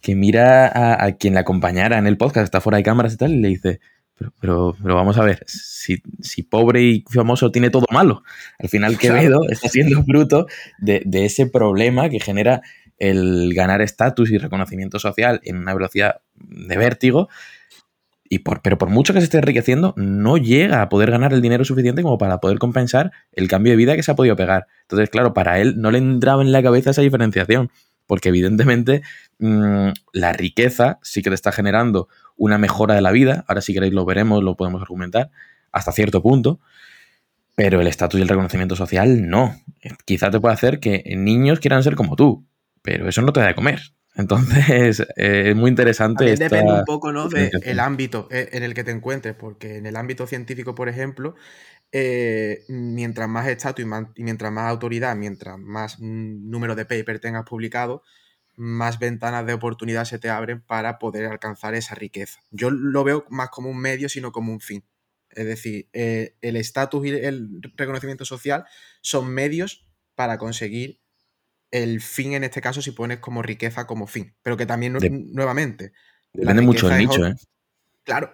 que mira a, quien la acompañara en el podcast, está fuera de cámaras y tal, y le dice, pero, pero, vamos a ver, si, pobre y famoso tiene todo malo, al final [LAUGHS] Quevedo está siendo fruto de, de, ese problema que genera el ganar estatus y reconocimiento social en una velocidad de vértigo y por, pero por mucho que se esté enriqueciendo, no llega a poder ganar el dinero suficiente como para poder compensar el cambio de vida que se ha podido pegar. Entonces, claro, para él no le entraba en la cabeza esa diferenciación, porque evidentemente mm, la riqueza sí que te está generando una mejora de la vida, ahora si queréis lo veremos, lo podemos argumentar, hasta cierto punto, pero el estatus y el reconocimiento social no. Quizá te puede hacer que niños quieran ser como tú, pero eso no te da de comer. Entonces, [LAUGHS] eh, es muy interesante. depende un poco ¿no? del ámbito eh, en el que te encuentres, porque en el ámbito científico, por ejemplo, eh, mientras más estatus y, mientras más autoridad, mientras más número de paper tengas publicado, más ventanas de oportunidad se te abren para poder alcanzar esa riqueza. Yo lo veo más como un medio, sino como un fin. Es decir, el estatus y el reconocimiento social son medios para conseguir el fin en este caso si pones como riqueza como fin. Pero que también, De- nuevamente. Depende mucho del nicho, ¿eh? Claro.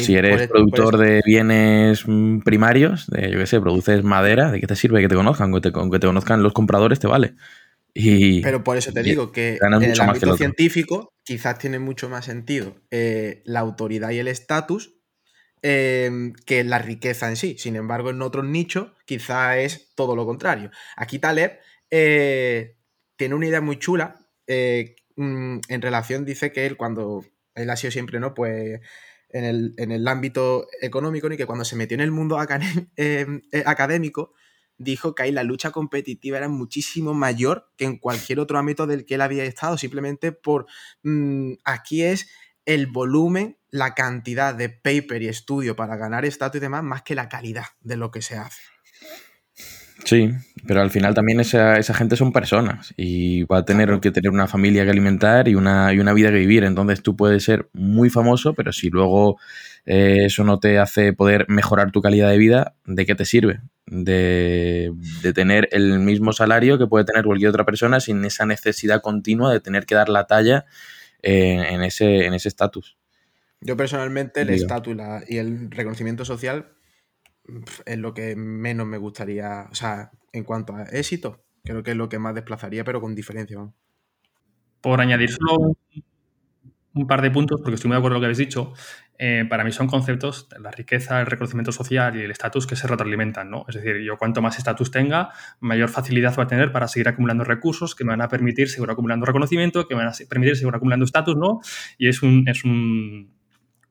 Si eres puedes- productor puedes- de bienes mm, primarios, de, yo qué sé, produces madera, ¿de qué te sirve que te conozcan? Aunque te, aunque te conozcan los compradores, te vale. Y Pero por eso te digo que en el mucho más que el ámbito científico quizás tiene mucho más sentido eh, la autoridad y el estatus eh, que la riqueza en sí. Sin embargo, en otros nichos quizás es todo lo contrario. Aquí Taleb eh, tiene una idea muy chula eh, mm, en relación, dice que él cuando, él ha sido siempre, ¿no? Pues en el, en el ámbito económico, y que cuando se metió en el mundo eh, [LAUGHS] eh, académico, dijo que ahí la lucha competitiva era muchísimo mayor que en cualquier otro ámbito del que él había estado, simplemente por mm, aquí es el volumen, la cantidad de paper y estudio para ganar estatus y demás, más que la calidad de lo que se hace. Sí, pero al final también esa, esa gente son personas y va a tener que tener una familia que alimentar y una, y una vida que vivir. Entonces tú puedes ser muy famoso, pero si luego eh, eso no te hace poder mejorar tu calidad de vida, ¿de qué te sirve? De, de tener el mismo salario que puede tener cualquier otra persona sin esa necesidad continua de tener que dar la talla eh, en ese en ese estatus. Yo personalmente el estatus y el reconocimiento social es lo que menos me gustaría, o sea, en cuanto a éxito, creo que es lo que más desplazaría, pero con diferencia. Por añadir solo un, par de puntos, porque estoy muy de acuerdo con lo que habéis dicho, eh, para mí son conceptos, la riqueza, el reconocimiento social y el estatus que se retroalimentan, ¿no? Es decir, yo cuanto más estatus tenga, mayor facilidad va a tener para seguir acumulando recursos que me van a permitir seguir acumulando reconocimiento, que me van a permitir seguir acumulando estatus, ¿no? Y es un, es un,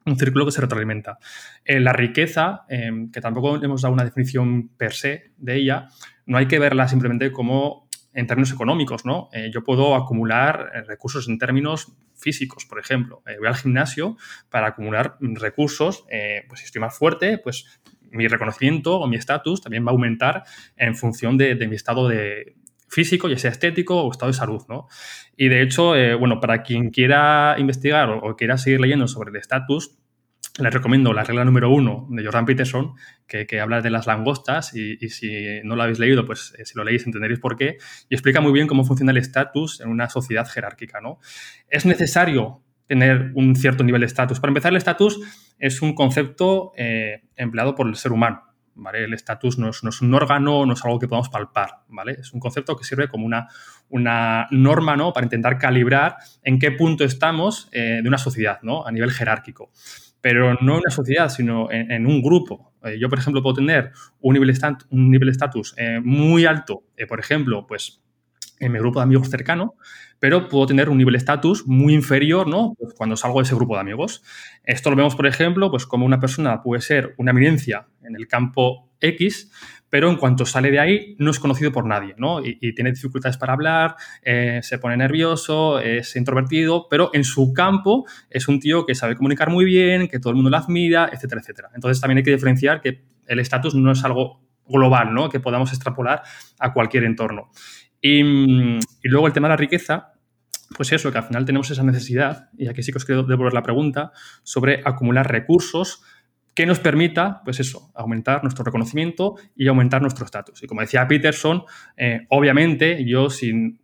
un círculo que se retroalimenta. Eh, la riqueza, eh, que tampoco hemos dado una definición per se de ella, no hay que verla simplemente como en términos económicos, ¿no? Eh, yo puedo acumular recursos en términos físicos, por ejemplo. Voy al gimnasio para acumular recursos, pues si estoy más fuerte, pues mi reconocimiento o mi estatus también va a aumentar en función de mi estado de físico, ya sea estético o estado de salud, ¿no? Y de hecho, eh, bueno, para quien quiera investigar o, o quiera seguir leyendo sobre el estatus, les recomiendo la regla número uno de Jordan Peterson, que, que habla de las langostas y, y si no lo habéis leído, pues eh, si lo leéis entenderéis por qué, y explica muy bien cómo funciona el estatus en una sociedad jerárquica. ¿no? Es necesario tener un cierto nivel de estatus. Para empezar, el estatus es un concepto eh, empleado por el ser humano. ¿Vale? El estatus no es, un órgano, no es algo que podamos palpar, ¿vale? Es un concepto que sirve como una, una norma, ¿no? Para intentar calibrar en qué punto estamos eh, de una sociedad, ¿no? A nivel jerárquico pero no en una sociedad, sino en, un grupo. Eh, yo, por ejemplo, puedo tener un nivel de estatus eh, muy alto, por ejemplo, pues en mi grupo de amigos cercano, pero puedo tener un nivel de estatus muy inferior, ¿no? Pues cuando salgo de ese grupo de amigos. Esto lo vemos, por ejemplo, pues como una persona puede ser una eminencia en el campo X, pero en cuanto sale de ahí no es conocido por nadie, ¿no? Y, tiene dificultades para hablar, eh, se pone nervioso, es introvertido, pero en su campo es un tío que sabe comunicar muy bien, que todo el mundo lo admira, etcétera, etcétera. Entonces también hay que diferenciar que el estatus no es algo global, ¿no? Que podamos extrapolar a cualquier entorno. Y, luego el tema de la riqueza, pues eso, que al final tenemos esa necesidad, y aquí sí que os quiero devolver la pregunta, sobre acumular recursos que nos permita, pues eso, aumentar nuestro reconocimiento y aumentar nuestro estatus. Y como decía Peterson, eh, obviamente yo sin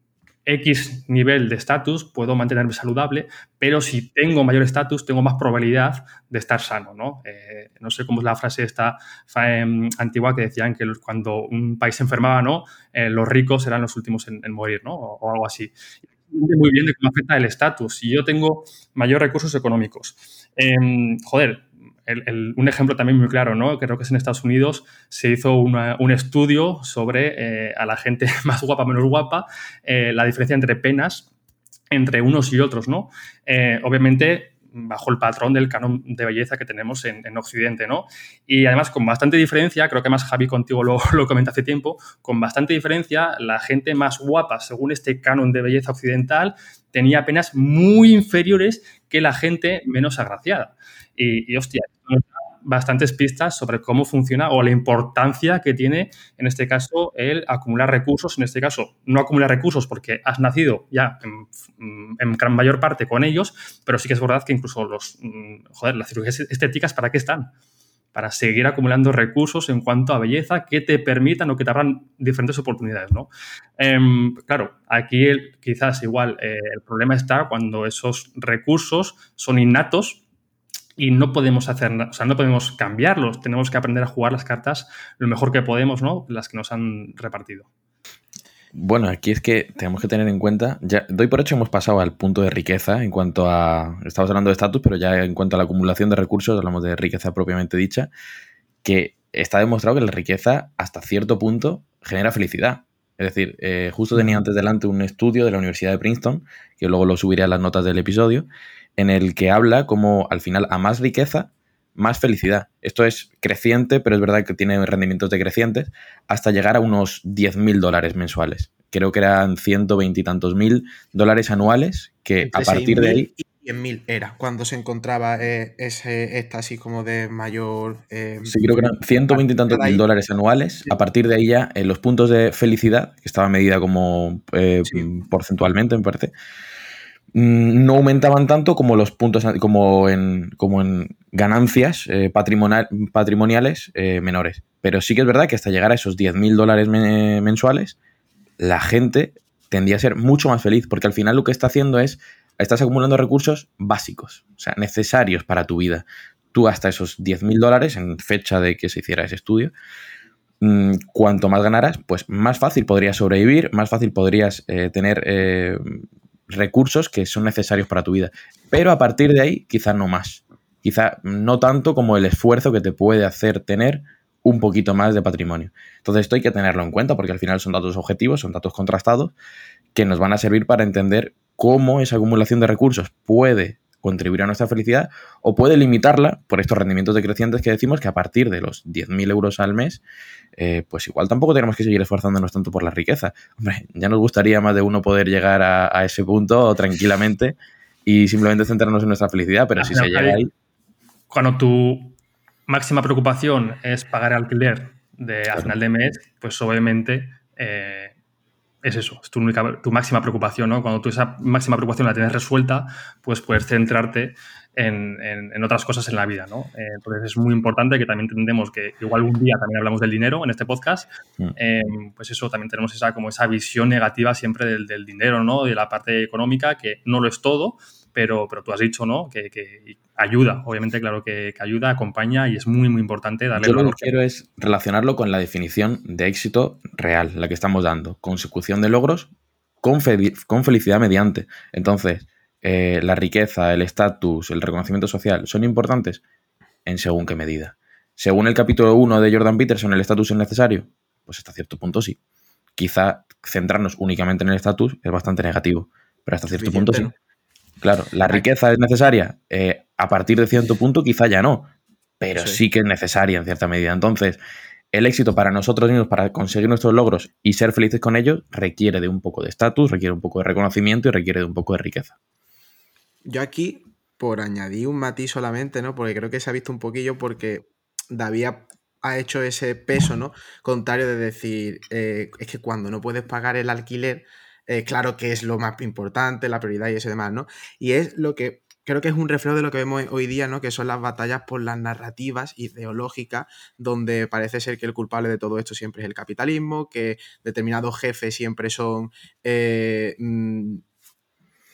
X nivel de estatus puedo mantenerme saludable, pero si tengo mayor estatus, tengo más probabilidad de estar sano, ¿no? Eh, no sé cómo es la frase esta eh, antigua que decían que cuando un país se enfermaba, ¿no? Eh, los ricos eran los últimos en, morir, ¿no? O, algo así. Muy bien de cómo afecta el estatus. Si yo tengo mayor recursos económicos, em, joder, un ejemplo también muy claro, ¿no? Creo que es en Estados Unidos se hizo un estudio sobre eh, a la gente [LAUGHS] más guapa, menos guapa, eh, la diferencia entre penas entre unos y otros, ¿no? Eh, obviamente bajo el patrón del canon de belleza que tenemos en, en, Occidente, ¿no? Y además con bastante diferencia, creo que más Javi contigo lo, [LAUGHS] lo comenté hace tiempo, con bastante diferencia, la gente más guapa, según este canon de belleza occidental, tenía penas muy inferiores que la gente menos agraciada. Y, y hostia, bastantes pistas sobre cómo funciona o la importancia que tiene, en este caso, el acumular recursos. En este caso, no acumular recursos porque has nacido ya en, gran mayor parte con ellos, pero sí que es verdad que incluso los, joder, las cirugías estéticas, ¿para qué están? para seguir acumulando recursos en cuanto a belleza que te permitan o que te abran diferentes oportunidades, ¿no? Em, claro, aquí quizás igual eh, el problema está cuando esos recursos son innatos y no podemos hacer, o sea, no podemos cambiarlos, tenemos que aprender a jugar las cartas lo mejor que podemos, ¿no? Las que nos han repartido. Bueno, aquí es que tenemos que tener en cuenta, ya doy por hecho hemos pasado al punto de riqueza en cuanto a, estamos hablando de estatus, pero ya en cuanto a la acumulación de recursos, hablamos de riqueza propiamente dicha, que está demostrado que la riqueza hasta cierto punto genera felicidad. Es decir, eh, justo tenía antes delante un estudio de la Universidad de Princeton, que luego lo subiré a las notas del episodio, en el que habla como al final a más riqueza, más felicidad. Esto es creciente, pero es verdad que tiene rendimientos decrecientes, hasta llegar a unos 10 mil dólares mensuales. Creo que eran 120 y tantos mil dólares anuales, que a partir de ahí... Y 100.000 era cuando se encontraba eh, ese éxtasis como de mayor... Eh, sí, creo que eran 120 y tantos mil dólares anuales. A partir de ahí ya, en los puntos de felicidad, que estaba medida como eh, porcentualmente, me parece, no aumentaban tanto como los puntos, como en, como en ganancias eh, patrimoniales eh, menores. Pero sí que es verdad que hasta llegar a esos 10.000 dólares mensuales, la gente tendía a ser mucho más feliz, porque al final lo que está haciendo es, estás acumulando recursos básicos, o sea, necesarios para tu vida. Tú hasta esos 10.000 dólares, en fecha de que se hiciera ese estudio, mm, cuanto más ganaras, pues más fácil podrías sobrevivir, más fácil podrías eh, tener recursos que son necesarios para tu vida. Pero a partir de ahí, quizás no más. Quizá no tanto como el esfuerzo que te puede hacer tener un poquito más de patrimonio. Entonces esto hay que tenerlo en cuenta porque al final son datos objetivos, son datos contrastados que nos van a servir para entender cómo esa acumulación de recursos puede contribuir a nuestra felicidad o puede limitarla por estos rendimientos decrecientes que decimos que a partir de los 10.000 euros al mes, eh, pues igual tampoco tenemos que seguir esforzándonos tanto por la riqueza. Hombre, ya nos gustaría más de uno poder llegar a, ese punto tranquilamente y simplemente centrarnos en nuestra felicidad, pero si se llega ahí... Cuando tu máxima preocupación es pagar alquiler de, a final de mes, pues obviamente... Eh, es eso, es tu, única, tu máxima preocupación, ¿no? Cuando tú esa máxima preocupación la tienes resuelta, pues puedes centrarte en, en, otras cosas en la vida, ¿no? Eh, entonces es muy importante que también entendemos que igual un día también hablamos del dinero en este podcast, mm. eh, pues eso, también tenemos esa, como esa visión negativa siempre del, del, dinero, ¿no? De la parte económica, que no lo es todo, pero, pero tú has dicho, ¿no? Que, que ayuda, obviamente, claro que, ayuda, acompaña y es muy, muy importante darle Yo lo que quiero es relacionarlo con la definición de éxito real, la que estamos dando. Consecución de logros con, con felicidad mediante. Entonces, eh, la riqueza, el estatus, el reconocimiento social, ¿son importantes? En según qué medida. Según el capítulo 1 de Jordan Peterson, ¿el estatus es necesario? Pues hasta cierto punto sí. Quizá centrarnos únicamente en el estatus es bastante negativo, pero hasta cierto punto sí. Claro, ¿la riqueza es necesaria? Eh, a partir de cierto punto quizá ya no, pero sí. que es necesaria en cierta medida. Entonces, el éxito para nosotros mismos, para conseguir nuestros logros y ser felices con ellos, requiere de un poco de estatus, requiere un poco de reconocimiento y requiere de un poco de riqueza. Yo aquí, por añadir un matiz solamente, ¿no? Porque creo que se ha visto un poquillo porque David ha, hecho ese peso, ¿no? Contrario de decir, eh, es que cuando no puedes pagar el alquiler, eh, claro que es lo más importante, la prioridad y eso demás, ¿no? Y es lo que creo que es un reflejo de lo que vemos hoy día, ¿no? Que son las batallas por las narrativas ideológicas, donde parece ser que el culpable de todo esto siempre es el capitalismo, que determinados jefes siempre son eh, mm,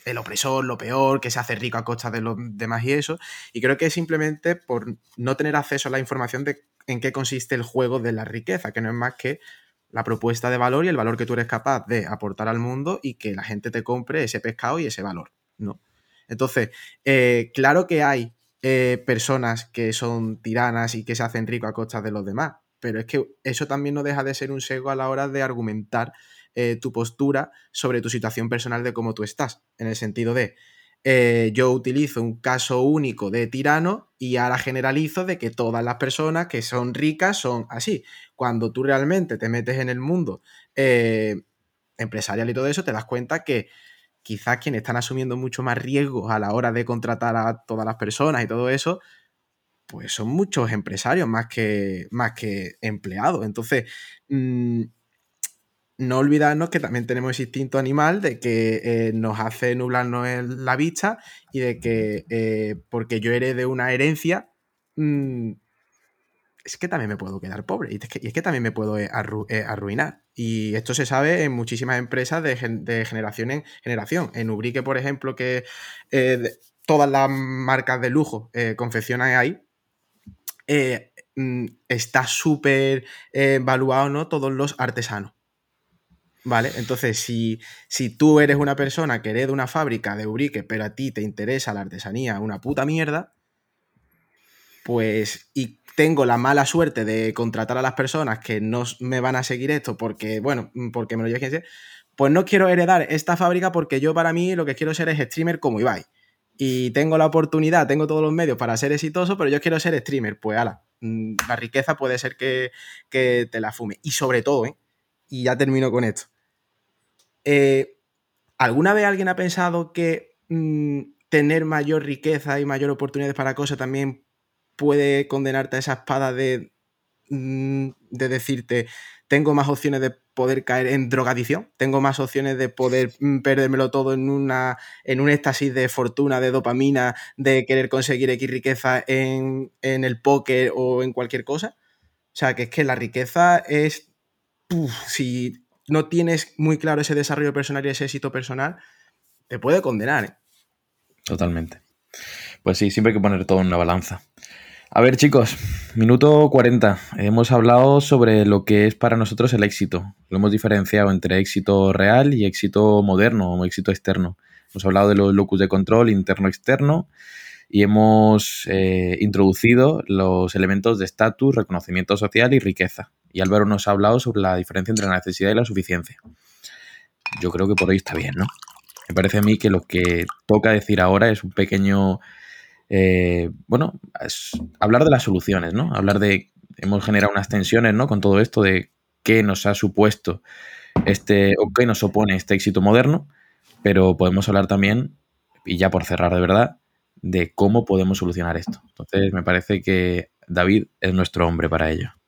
el opresor, lo peor, que se hace rico a costa de los demás y eso. Y creo que es simplemente por no tener acceso a la información de en qué consiste el juego de la riqueza, que no es más que la propuesta de valor y el valor que tú eres capaz de aportar al mundo y que la gente te compre ese pescado y ese valor, ¿no? Entonces, eh, claro que hay eh, personas que son tiranas y que se hacen rico a costa de los demás, pero es que eso también no deja de ser un sesgo a la hora de argumentar eh, tu postura sobre tu situación personal de cómo tú estás, en el sentido de, eh, yo utilizo un caso único de tirano y ahora generalizo de que todas las personas que son ricas son así. Cuando tú realmente te metes en el mundo eh, empresarial y todo eso, te das cuenta que quizás quienes están asumiendo mucho más riesgos a la hora de contratar a todas las personas y todo eso, pues son muchos empresarios más que, más que empleados. Entonces, mm, no olvidarnos que también tenemos ese instinto animal de que eh, nos hace nublarnos la vista y de que eh, porque yo de una herencia, mm, es que también me puedo quedar pobre y es que, y es que también me puedo eh, arru- arruinar. Y esto se sabe en muchísimas empresas de, gen- de generación en generación. En Ubrique, por ejemplo, que todas las marcas de lujo confeccionan ahí, mm, está súper evaluado, ¿no? Todos los artesanos. ¿Vale? Entonces, si, si tú eres una persona que hereda una fábrica de Ubrique, pero a ti te interesa la artesanía una puta mierda, pues, y tengo la mala suerte de contratar a las personas que no me van a seguir esto porque, bueno, mm, porque me lo lleve quien pues no quiero heredar esta fábrica porque yo para mí lo que quiero ser es streamer como Ibai. Y tengo la oportunidad, tengo todos los medios para ser exitoso, pero yo quiero ser streamer. Pues ala, mm, la riqueza puede ser que, que te la fume. Y sobre todo, ¿eh? Y ya termino con esto. Eh, ¿Alguna vez alguien ha pensado que mm, tener mayor riqueza y mayor oportunidades para cosas también puede condenarte a esa espada de, mm, de decirte, tengo más opciones de poder caer en drogadicción, tengo más opciones de poder mm, perdérmelo todo en, una, en un éxtasis de fortuna, de dopamina, de querer conseguir X riqueza en, en el póker o en cualquier cosa? O sea, que es que la riqueza es, si no tienes muy claro ese desarrollo personal y ese éxito personal, te puede condenar. ¿eh? Totalmente. Pues sí, siempre hay que poner todo en una balanza. A ver, chicos, minuto 40. Hemos hablado sobre lo que es para nosotros el éxito. Lo hemos diferenciado entre éxito real y éxito moderno o éxito externo. Hemos hablado de los locus de control interno-externo y hemos eh, introducido los elementos de estatus, reconocimiento social y riqueza. Y Álvaro nos ha hablado sobre la diferencia entre la necesidad y la suficiencia. Yo creo que por hoy está bien, ¿no? Me parece a mí que lo que toca decir ahora es un pequeño eh, bueno, hablar de las soluciones, ¿no? Hablar de, hemos generado unas tensiones, ¿no? Con todo esto de qué nos ha supuesto este, o qué nos opone este éxito moderno, pero podemos hablar también, y ya por cerrar de verdad, de cómo podemos solucionar esto. Entonces, me parece que David es nuestro hombre para ello.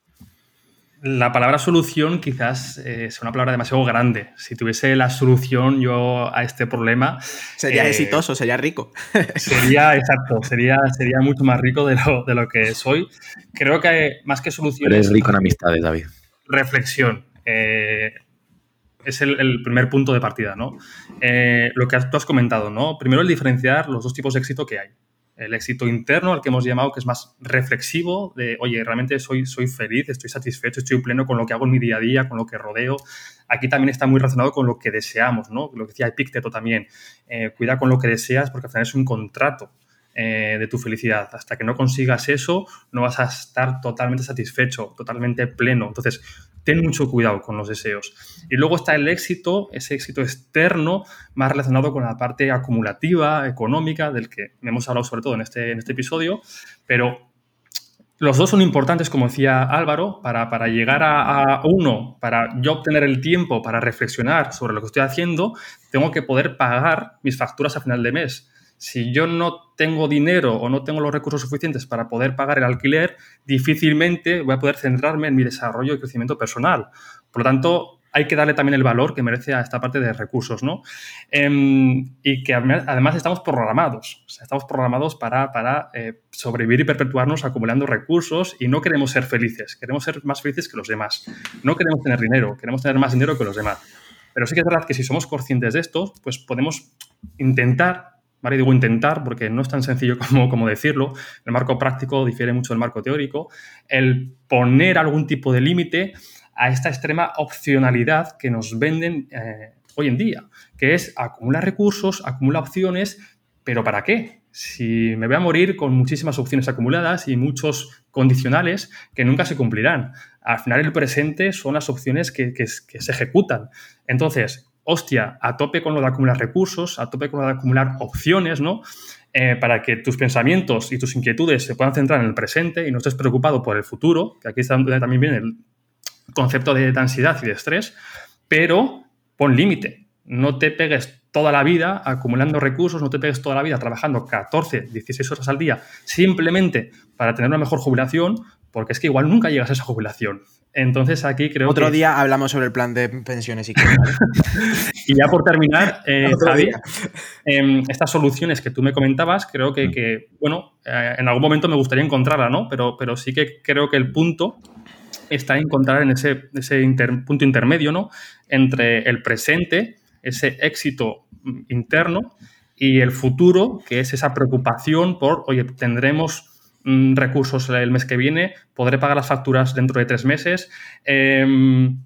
La palabra solución quizás eh, sea una palabra demasiado grande. Si tuviese la solución yo a este problema... Sería eh, exitoso, sería rico. [LAUGHS] Sería, exacto, sería, sería mucho más rico de lo, de lo que soy. Creo que más que Pero soluciones... es rico en amistades, David. reflexión. Eh, es el, el primer punto de partida, ¿no? Eh, lo que tú has comentado, ¿no? Primero el diferenciar los dos tipos de éxito que hay. El éxito interno, al que hemos llamado, que es más reflexivo, de, oye, realmente soy, soy feliz, estoy satisfecho, estoy pleno con lo que hago en mi día a día, con lo que rodeo. Aquí también está muy relacionado con lo que deseamos, ¿no? Lo que decía Epicteto también. Eh, cuida con lo que deseas porque al final es un contrato eh, de tu felicidad. Hasta que no consigas eso, no vas a estar totalmente satisfecho, totalmente pleno. Entonces, ten mucho cuidado con los deseos. Y luego está el éxito, ese éxito externo, más relacionado con la parte acumulativa, económica, del que hemos hablado sobre todo en este, en este episodio, pero los dos son importantes, como decía Álvaro, para, para llegar a, a, uno, para yo obtener el tiempo para reflexionar sobre lo que estoy haciendo, tengo que poder pagar mis facturas a final de mes. Si yo no tengo dinero o no tengo los recursos suficientes para poder pagar el alquiler, difícilmente voy a poder centrarme en mi desarrollo y crecimiento personal. Por lo tanto, hay que darle también el valor que merece a esta parte de recursos, ¿no? Eh, y que además estamos programados, estamos programados para, para eh, sobrevivir y perpetuarnos acumulando recursos y no queremos ser felices, queremos ser más felices que los demás. No queremos tener dinero, queremos tener más dinero que los demás. Pero sí que es verdad que si somos conscientes de esto, pues podemos intentar ¿vale? Digo intentar porque no es tan sencillo [LAUGHS] como, como, decirlo. El marco práctico difiere mucho del marco teórico. El poner algún tipo de límite a esta extrema opcionalidad que nos venden eh, hoy en día, que es acumular recursos, acumula opciones, pero ¿para qué? Si me voy a morir con muchísimas opciones acumuladas y muchos condicionales que nunca se cumplirán. Al final el presente son las opciones que, que, que se ejecutan. Entonces, hostia, a tope con lo de acumular recursos, a tope con lo de acumular opciones, ¿no? Eh, para que tus pensamientos y tus inquietudes se puedan centrar en el presente y no estés preocupado por el futuro, que aquí está, también viene el concepto de, de ansiedad y de estrés, pero pon límite. No te pegues toda la vida acumulando recursos, no te pegues toda la vida trabajando 14, 16 horas al día simplemente para tener una mejor jubilación, porque es que igual nunca llegas a esa jubilación. Entonces aquí creo Otro que... día hablamos sobre el plan de pensiones y ¿vale? [LAUGHS] y ya por terminar, eh, Otro Javi, em, estas soluciones que tú me comentabas, creo que, Mm. que, bueno, eh, en algún momento me gustaría encontrarla, ¿no? Pero, pero sí que creo que el punto está en encontrar en ese, ese inter- punto intermedio, ¿no? Entre el presente, ese éxito mm, interno, y el futuro, que es esa preocupación por, oye, tendremos recursos el mes que viene, podré pagar las facturas dentro de tres meses, em,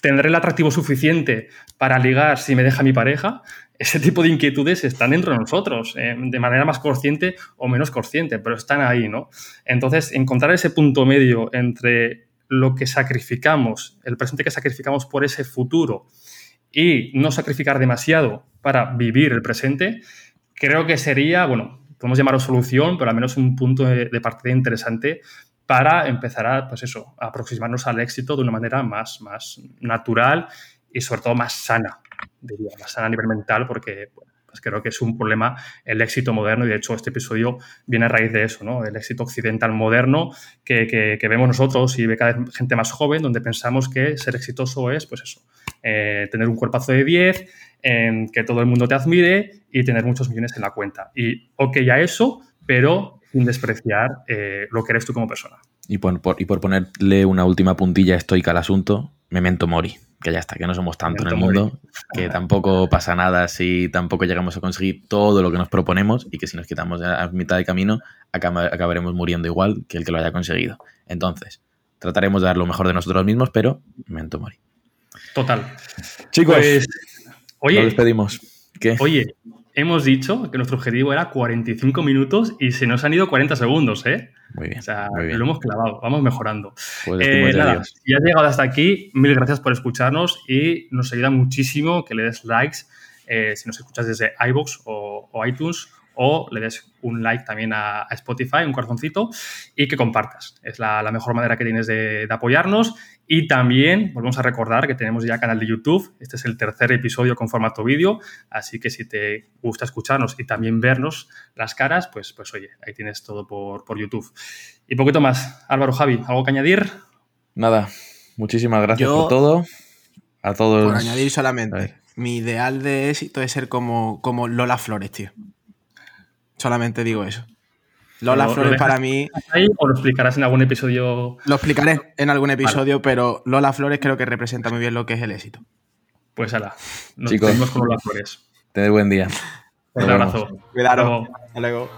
tendré el atractivo suficiente para ligar si me deja mi pareja. [LAUGHS] Ese tipo de inquietudes están dentro de nosotros, eh, de manera más consciente o menos consciente, pero están ahí, ¿no? Entonces, encontrar ese punto medio entre lo que sacrificamos, el presente que sacrificamos por ese futuro y no sacrificar demasiado para vivir el presente, creo que sería, bueno, podemos llamarlo solución, pero al menos un punto de, partida interesante para empezar a, pues eso, a aproximarnos al éxito de una manera más, más natural y sobre todo más sana, diría, más sana a nivel mental, porque bueno, creo que es un problema el éxito moderno y de hecho este episodio viene a raíz de eso, ¿no? El éxito occidental moderno que, que- vemos nosotros y ve cada vez gente más joven, donde pensamos que ser exitoso es, pues eso, eh, tener un cuerpazo de 10, en que todo el mundo te admire y tener muchos millones en la cuenta. Y ok a eso, pero sin despreciar eh, lo que eres tú como persona. Y por, por- y por ponerle una última puntilla estoica al asunto, memento mori. Que ya está, que no somos tanto en el mundo, que [LAUGHS] tampoco pasa nada si tampoco llegamos a conseguir todo lo que nos proponemos y que si nos quitamos a mitad de camino acaba- acabaremos muriendo igual que el que lo haya conseguido. Entonces, trataremos de dar lo mejor de nosotros mismos, pero memento mori. Total. Chicos, Pues, nos despedimos. ¿Qué? oye, hemos dicho que nuestro objetivo era 45 minutos y se nos han ido 40 segundos, ¿eh? Muy bien, O sea, bien. lo hemos clavado, vamos mejorando. Pues Eh, nada, si has llegado hasta aquí, mil gracias por escucharnos y nos ayuda muchísimo que le des likes eh, si nos escuchas desde iVoox o, o iTunes o le des un like también a, a Spotify, un corazoncito y que compartas. Es la, la mejor manera que tienes de, de apoyarnos y también volvemos a recordar que tenemos ya canal de YouTube. Este es el tercer episodio con formato vídeo, así que si te gusta escucharnos y también vernos las caras, pues, pues oye, ahí tienes todo por, por YouTube. Y poquito más. Álvaro, Javi, ¿algo que añadir? Nada, muchísimas gracias Yo- por todo. A todos. Por añadir solamente, mi ideal de éxito es ser como, como Lola Flores, tío. Solamente digo eso. Lola Lo- lo Flores para mí, ahí o lo explicarás en algún episodio. lo explicaré en algún episodio, pero Lola Flores creo que representa muy bien lo que es el éxito. Pues ala, nos Chicos. vemos con las flores. Tened buen día. Un abrazo. Cuidado. Hasta luego. Hasta luego.